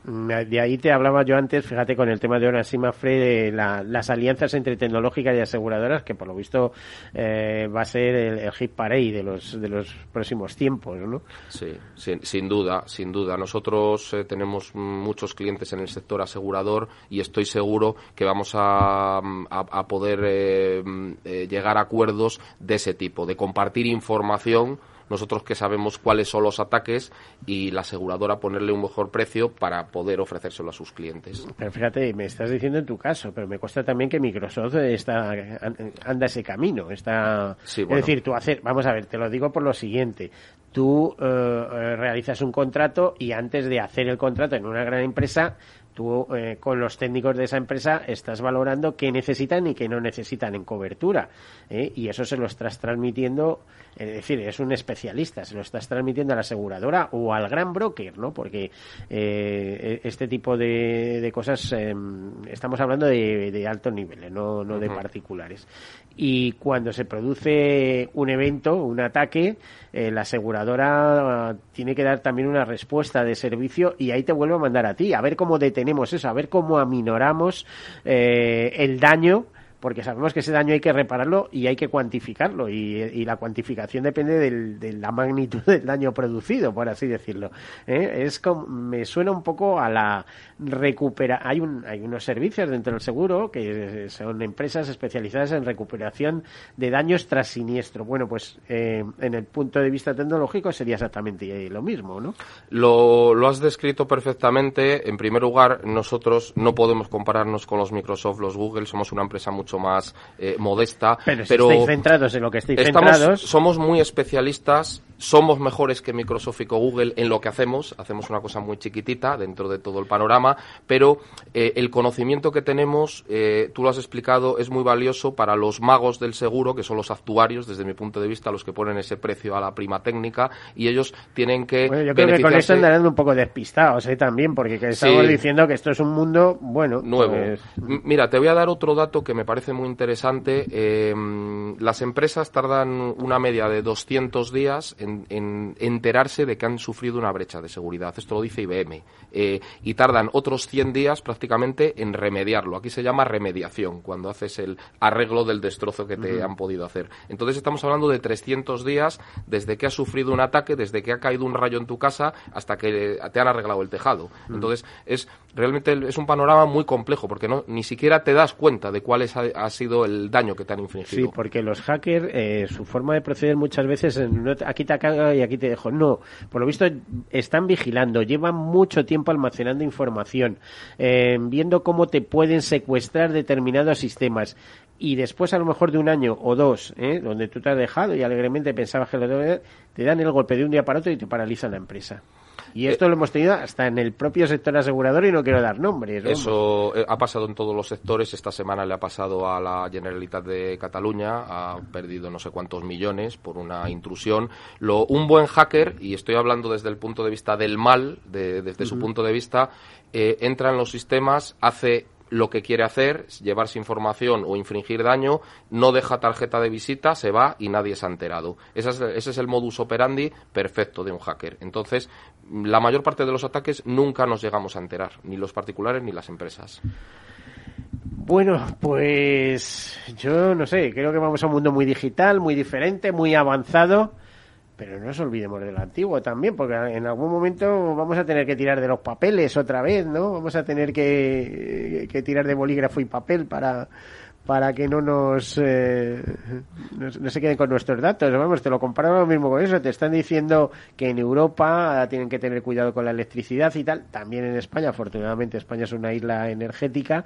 De ahí te hablaba yo antes, fíjate, con el tema de Ona Simafre, de las alianzas entre tecnológicas y aseguradoras, que por lo visto eh, va a ser el, hit parade de los, de los próximos tiempos, ¿no? Sí, sin, duda, sin duda. Nosotros eh, tenemos muchos clientes en el sector asegurador y estoy seguro que vamos a, a, poder eh, llegar a acuerdos de ese tipo, de compartir información nosotros que sabemos cuáles son los ataques y la aseguradora ponerle un mejor precio para poder ofrecérselo a sus clientes. Pero fíjate, me estás diciendo en tu caso, pero me cuesta también que Microsoft está anda ese camino. Está, Es decir, tú hacer, vamos a ver, te lo digo por lo siguiente. Tú eh, realizas un contrato y antes de hacer el contrato en una gran empresa, tú eh, con los técnicos de esa empresa estás valorando qué necesitan y qué no necesitan en cobertura. Y eso se lo estás transmitiendo es decir, es un especialista, se lo estás transmitiendo a la aseguradora o al gran broker, ¿no? Porque eh, este tipo de, de cosas em, estamos hablando de, de altos niveles, no, no de particulares. Y cuando se produce un evento, un ataque, eh, la aseguradora tiene que dar también una respuesta de servicio y ahí te vuelvo a mandar a ti, a ver cómo detenemos eso, a ver cómo aminoramos eh, el daño porque sabemos que ese daño hay que repararlo y hay que cuantificarlo y, la cuantificación depende de la magnitud del daño producido, por así decirlo. ¿eh? Es como, me suena un poco a la recupera hay un, hay unos servicios dentro del seguro que son empresas especializadas en recuperación de daños tras siniestro. Bueno, pues eh, en el punto de vista tecnológico sería exactamente lo mismo, ¿no? Lo, lo has descrito perfectamente. En primer lugar, nosotros no podemos compararnos con los Microsoft, los Google, somos una empresa mucho mucho más eh, modesta. Pero, si pero estáis centrados en lo que estáis estamos, centrados. somos muy especialistas somos mejores que Microsoft y Google en lo que hacemos. Hacemos una cosa muy chiquitita dentro de todo el panorama, pero eh, el conocimiento que tenemos, eh, tú lo has explicado, es muy valioso para los magos del seguro, que son los actuarios, desde mi punto de vista, los que ponen ese precio a la prima técnica, y ellos tienen que. Bueno, yo creo que con esto andarán un poco despistados ¿eh? también, porque que estamos Sí. diciendo que esto es un mundo, bueno, nuevo. pues, Mira, te voy a dar otro dato que me parece muy interesante. Eh, las empresas tardan una media de 200 días en, en enterarse de que han sufrido una brecha de seguridad. Esto lo dice IBM. Eh, y tardan otros 100 días prácticamente en remediarlo. Aquí se llama remediación, cuando haces el arreglo del destrozo que te han podido hacer. Entonces estamos hablando de 300 días desde que has sufrido un ataque, desde que ha caído un rayo en tu casa hasta que te han arreglado el tejado. Entonces es realmente es un panorama muy complejo porque no ni siquiera te das cuenta de cuál es, ha, sido el daño que te han infligido. Sí, porque los hackers, eh, su forma de proceder muchas veces, es, no aquí te caga y aquí te dejo. No, por lo visto están vigilando, llevan mucho tiempo almacenando información, eh, viendo cómo te pueden secuestrar determinados sistemas. Y después, a lo mejor de un año o dos, ¿eh? donde tú te has dejado y alegremente pensabas que lo debes, te dan el golpe de un día para otro y te paralizan la empresa. Y esto lo hemos tenido hasta en el propio sector asegurador y no quiero dar nombres. Eso eh, ha pasado en todos los sectores. Esta semana le ha pasado a la Generalitat de Cataluña. Ha perdido no sé cuántos millones por una intrusión. Lo, un buen hacker, y estoy hablando desde el punto de vista del mal, de- desde su punto de vista, eh, entra en los sistemas, hace lo que quiere hacer, llevarse información o infringir daño, no deja tarjeta de visita, se va y nadie se ha enterado. Ese es, ese es el modus operandi perfecto de un hacker. Entonces, la mayor parte de los ataques nunca nos llegamos a enterar, ni los particulares ni las empresas. Bueno, pues yo no sé, creo que vamos a un mundo muy digital, muy diferente, muy avanzado, pero no nos olvidemos de lo antiguo también, porque en algún momento vamos a tener que tirar de los papeles otra vez, ¿no? Vamos a tener que, que tirar de bolígrafo y papel para para que no nos eh, no, no se queden con nuestros datos. Vamos, te lo comparo lo mismo con eso. Te están diciendo que en Europa tienen que tener cuidado con la electricidad y tal. También en España, afortunadamente, España es una isla energética.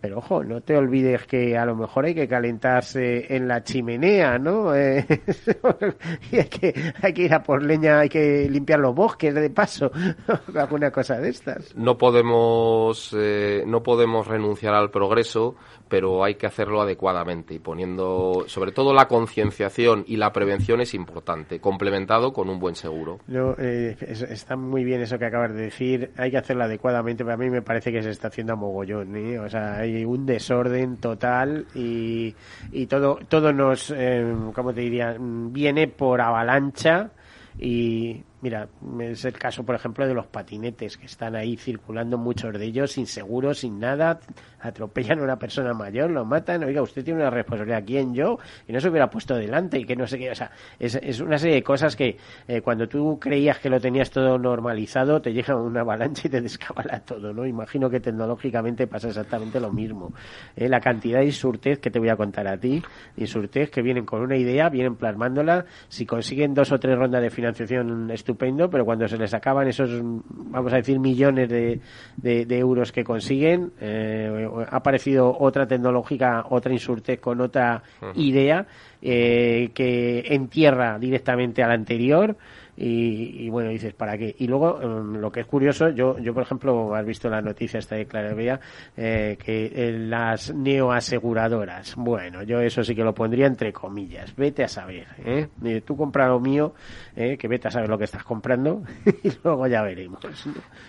Pero ojo, no te olvides que a lo mejor hay que calentarse en la chimenea, ¿no? Eh, y hay que, hay que ir a por leña, hay que limpiar los bosques de paso, alguna cosa de estas. No podemos, eh, no podemos renunciar al progreso, pero hay que hacerlo adecuadamente y poniendo, sobre todo la concienciación y la prevención es importante, complementado con un buen seguro. Eh, es- está muy bien eso que acabas de decir. Hay que hacerlo adecuadamente. Pero a mí me parece que se está haciendo a mogollón. ¿eh? O sea, hay un desorden total y, y todo, todo nos, eh, ¿cómo te diría? Viene por avalancha. Y mira, es el caso, por ejemplo, de los patinetes que están ahí circulando, muchos de ellos sin seguro, sin nada, atropellan a una persona mayor, lo matan. Oiga, usted tiene una responsabilidad. ¿Quién yo? Y no se hubiera puesto delante y que no sé qué. O sea, es, es una serie de cosas que eh, cuando tú creías que lo tenías todo normalizado, te llega una avalancha y te descabala todo, ¿no? Imagino que tecnológicamente pasa exactamente lo mismo. Eh, la cantidad de insurtez que te voy a contar a ti, insurtez que vienen con una idea, vienen plasmándola, si consiguen dos o tres rondas de financiación estupendo, pero cuando se les acaban esos, vamos a decir, millones de, de- de euros que consiguen, eh, ha aparecido otra tecnológica, otra insurtez con otra idea eh, que entierra directamente a la anterior y, y bueno, dices, ¿para qué? Y luego, em, lo que es curioso, yo, yo por ejemplo, has visto la noticia esta de Clara Bea, eh, que eh, las neoaseguradoras, bueno, yo eso sí que lo pondría entre comillas, vete a saber, ¿eh? Eh, Tú compra lo mío, eh, que vete a saber lo que estás comprando y luego ya veremos.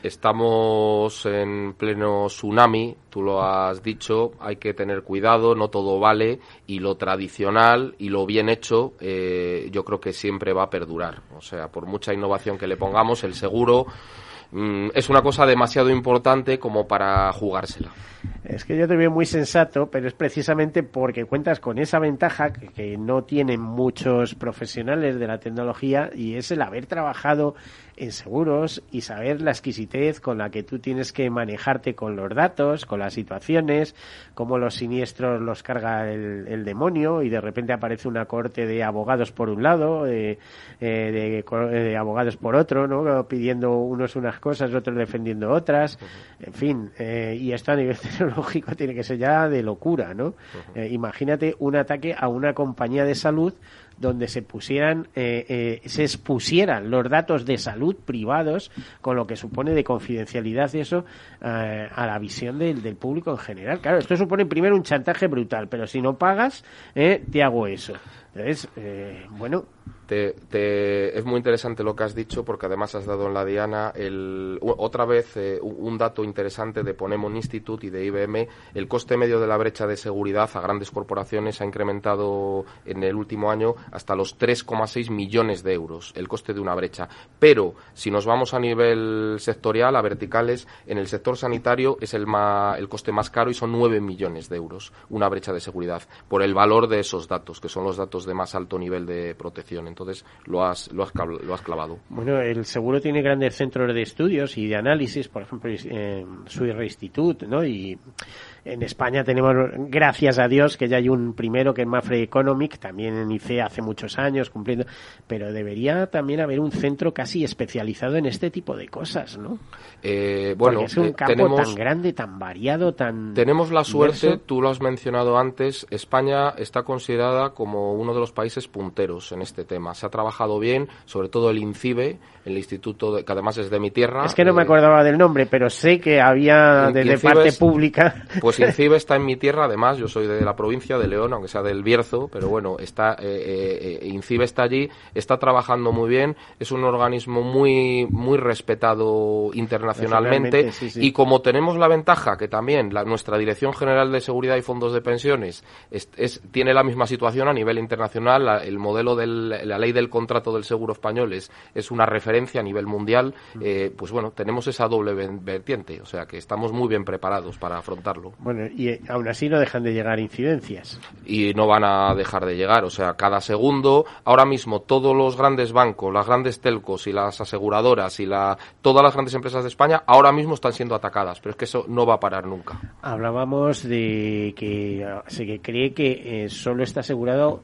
Estamos en pleno tsunami, tú lo has dicho, hay que tener cuidado, no todo vale y lo tradicional y lo bien hecho eh, yo creo que siempre va a perdurar. O sea, por mucha innovación que le pongamos, el seguro mm, es una cosa demasiado importante como para jugársela. Es que yo te veo muy sensato, pero es precisamente porque cuentas con esa ventaja que, no tienen muchos profesionales de la tecnología y es el haber trabajado en seguros y saber la exquisitez con la que tú tienes que manejarte con los datos, con las situaciones, cómo los siniestros los carga el, demonio y de repente aparece una corte de abogados por un lado, eh, eh, de, de abogados por otro, ¿no? pidiendo unos unas unas cosas, otros defendiendo otras, en fin, eh, y esto a nivel tecnológico tiene que ser ya de locura, ¿no? Eh, imagínate un ataque a una compañía de salud donde se pusieran, eh, eh, se expusieran los datos de salud privados, con lo que supone de confidencialidad y eso, eh, a la visión del, del, público en general. Claro, esto supone primero un chantaje brutal, pero si no pagas, te hago eso. Entonces, bueno, te, te, es muy interesante lo que has dicho porque además has dado en la diana el, otra vez eh, un dato interesante de Ponemon Institute y de IBM. El coste medio de la brecha de seguridad a grandes corporaciones ha incrementado en el último año hasta los 3,6 millones de euros, el coste de una brecha. Pero si nos vamos a nivel sectorial, a verticales, en el sector sanitario es el, el coste más caro y son 9 millones de euros una brecha de seguridad por el valor de esos datos, que son los datos de más alto nivel de protección. Entonces lo has, lo has, lo has clavado. Bueno, el seguro tiene grandes centros de estudios y de análisis, por ejemplo, en Swiss Institute, ¿no? Y en España tenemos, gracias a Dios, que ya hay un primero que es Mafre Economic, también en ICE hace muchos años cumpliendo, pero debería también haber un centro casi especializado en este tipo de cosas, ¿no? Eh, bueno, Porque es un eh, campo tenemos, tan grande, tan variado, tan... Tenemos la suerte, diverso. tú lo has mencionado antes, España está considerada como uno de los países punteros en este tema. Se ha trabajado bien, sobre todo el INCIBE, el instituto de- que además es de mi tierra. Es que no me eh, acordaba del nombre, pero sé que había desde Incibes- parte pública... Pues INCIBE está en mi tierra, además, yo soy de la provincia de León, aunque sea del Bierzo, pero bueno, está, eh, eh, eh, INCIBE está allí, está trabajando muy bien, es un organismo muy, muy respetado internacionalmente, Nacionalmente, sí, sí. y como tenemos la ventaja que también la- nuestra Dirección General de Seguridad y Fondos de Pensiones es, es- tiene la misma situación a nivel internacional, la- el modelo de la ley del contrato del seguro español es, es una referencia a nivel mundial, eh, pues bueno, tenemos esa doble vertiente, o sea que estamos muy bien preparados para afrontarlo Bueno, y eh, aún así no dejan de llegar incidencias. y no van a dejar de llegar. O sea, cada segundo, ahora mismo todos los grandes bancos, las grandes telcos y las aseguradoras y la, todas las grandes empresas de España ahora mismo están siendo atacadas, pero es que eso no va a parar nunca. Hablábamos de que se cree que eh, solo está asegurado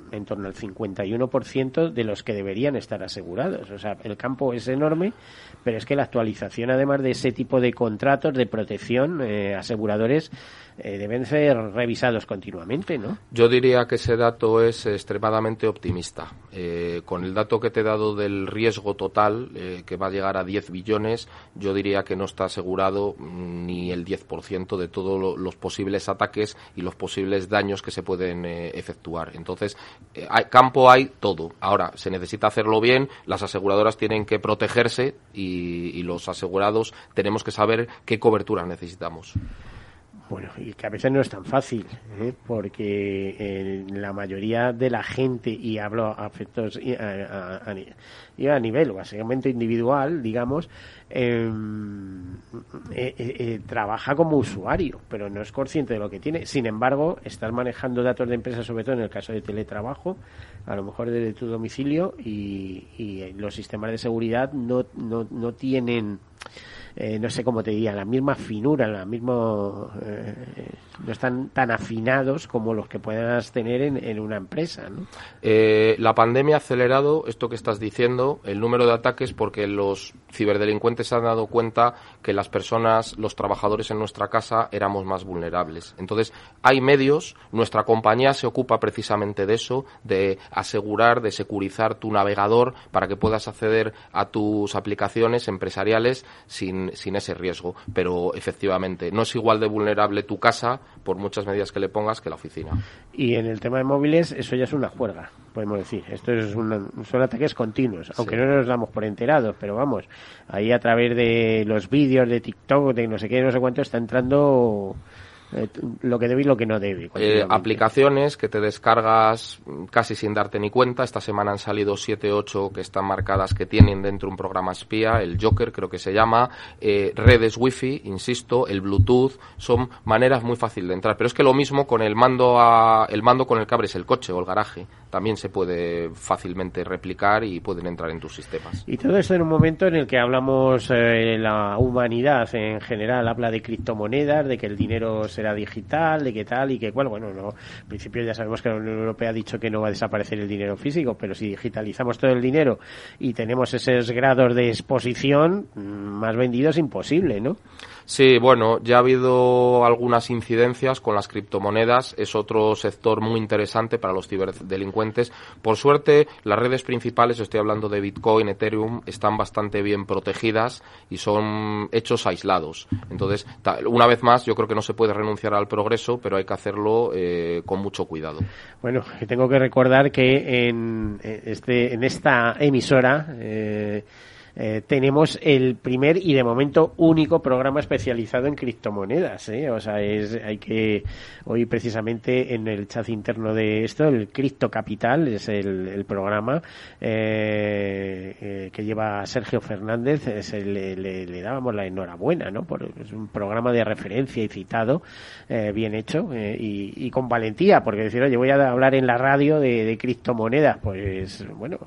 en torno al 51% de los que deberían estar asegurados. O sea, el campo es enorme, pero es que la actualización, además de ese tipo de contratos de protección, eh, aseguradores, eh, deben ser revisados continuamente, ¿no? Yo diría que ese dato es extremadamente optimista. Eh, con el dato que te he dado del riesgo total, que va a llegar a 10 billones, yo diría que no está asegurado mm, ni el 10% de todos lo- los posibles ataques y los posibles daños que se pueden efectuar. Entonces, campo hay todo. Ahora, se necesita hacerlo bien, las aseguradoras tienen que protegerse y, y los asegurados tenemos que saber qué cobertura necesitamos. Bueno, y que a veces no es tan fácil, ¿eh? porque eh, la mayoría de la gente, y hablo a efectos a, a- nivel básicamente individual, digamos, em, eh, eh, eh, trabaja como usuario, pero no es consciente de lo que tiene. Sin embargo, estás manejando datos de empresas, sobre todo en el caso de teletrabajo, a lo mejor desde tu domicilio, y, y los sistemas de seguridad no, no, no tienen eh, no sé cómo te diría, la misma finura, la mismo, eh, no están tan afinados como los que puedas tener en, en una empresa, ¿no? Eh, la pandemia ha acelerado esto que estás diciendo, el número de ataques, porque los ciberdelincuentes se han dado cuenta que las personas, los trabajadores en nuestra casa éramos más vulnerables. Entonces, hay medios, nuestra compañía se ocupa precisamente de eso, de asegurar, de securizar tu navegador para que puedas acceder a tus aplicaciones empresariales sin, sin ese riesgo. Pero efectivamente, no es igual de vulnerable tu casa, por muchas medidas que le pongas, que la oficina. Y en el tema de móviles, eso ya es una juerga, podemos decir. Esto es una- son ataques continuos, aunque no nos damos por enterados, pero vamos, ahí a través de los vídeos de TikTok, de no sé qué, no sé cuánto, está entrando eh, lo que debe y lo que no debe. Eh, aplicaciones que te descargas mm, casi sin darte ni cuenta. Esta semana han salido 7 8 que están marcadas que tienen dentro un programa espía, el Joker creo que se llama, eh, redes wifi, insisto, el Bluetooth, son maneras muy fáciles de entrar. Pero es que lo mismo con el mando a, el mando con el que abres el coche o el garaje, también se puede fácilmente replicar y pueden entrar en tus sistemas. Y todo esto en un momento en el que hablamos, eh, la humanidad en general habla de criptomonedas, de que el dinero se será digital, de qué tal y qué cual. Bueno, no, en principio ya sabemos que la Unión Europea ha dicho que no va a desaparecer el dinero físico, pero si digitalizamos todo el dinero y tenemos esos grados de exposición, mm, más vendido es imposible, ¿no? Sí, bueno, ya ha habido algunas incidencias con las criptomonedas. Es otro sector muy interesante para los ciberdelincuentes. Por suerte, las redes principales, estoy hablando de Bitcoin, Ethereum, están bastante bien protegidas y son hechos aislados. Entonces, una vez más, yo creo que no se puede renunciar al progreso, pero hay que hacerlo eh, con mucho cuidado. Bueno, tengo que recordar que en, eh, este, en esta emisora eh, eh, tenemos el primer y de momento único programa especializado en criptomonedas. ¿eh? O sea, es, hay que, hoy precisamente en el chat interno de esto, el Cripto Capital es el, programa eh, que lleva Sergio Fernández, es le, dábamos la enhorabuena, ¿no? Por, es un programa de referencia y citado, bien hecho y, con valentía, porque decir, oye, voy a hablar en la radio de, de criptomonedas, pues bueno,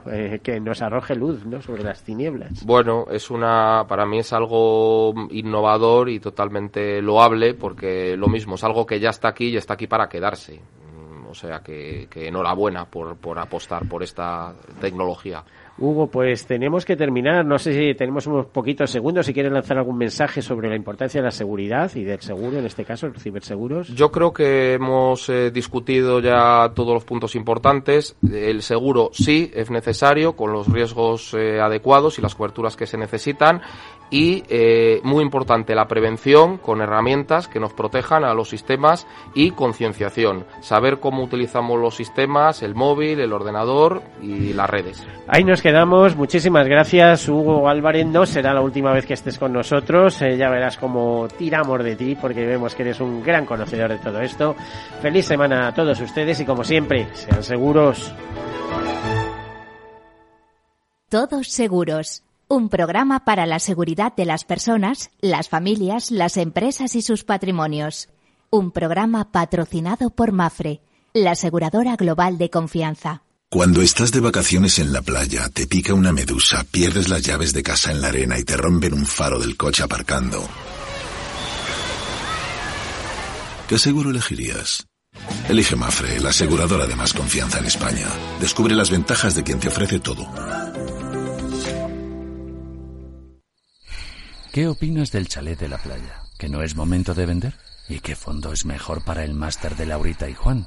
que nos arroje luz, ¿no? Sobre las tinieblas. Bueno, es una, para mí es algo innovador y totalmente loable porque lo mismo, es algo que ya está aquí y está aquí para quedarse. Mm, o sea que, que enhorabuena por, por apostar por esta tecnología. Hugo, pues tenemos que terminar. No sé si tenemos unos poquitos segundos. Si quieres lanzar algún mensaje sobre la importancia de la seguridad y del seguro, en este caso, los ciberseguros. Yo creo que hemos eh, discutido ya todos los puntos importantes. El seguro sí es necesario, con los riesgos eh, adecuados y las coberturas que se necesitan. Y eh, muy importante la prevención con herramientas que nos protejan a los sistemas y concienciación. Saber cómo utilizamos los sistemas, el móvil, el ordenador y las redes. Ahí nos quedamos. Muchísimas gracias, Hugo Álvarez. No será la última vez que estés con nosotros. Eh, ya verás cómo tiramos de ti, porque vemos que eres un gran conocedor de todo esto. Feliz semana a todos ustedes y, como siempre, sean seguros. Todos seguros. Un programa para la seguridad de las personas, las familias, las empresas y sus patrimonios. Un programa patrocinado por Mafre, la aseguradora global de confianza. Cuando estás de vacaciones en la playa, te pica una medusa, pierdes las llaves de casa en la arena y te rompen un faro del coche aparcando. ¿Qué seguro elegirías? Elige Mafre, la aseguradora de más confianza en España. Descubre las ventajas de quien te ofrece todo. ¿Qué opinas del chalet de la playa? ¿Que no es momento de vender? ¿Y qué fondo es mejor para el máster de Laurita y Juan?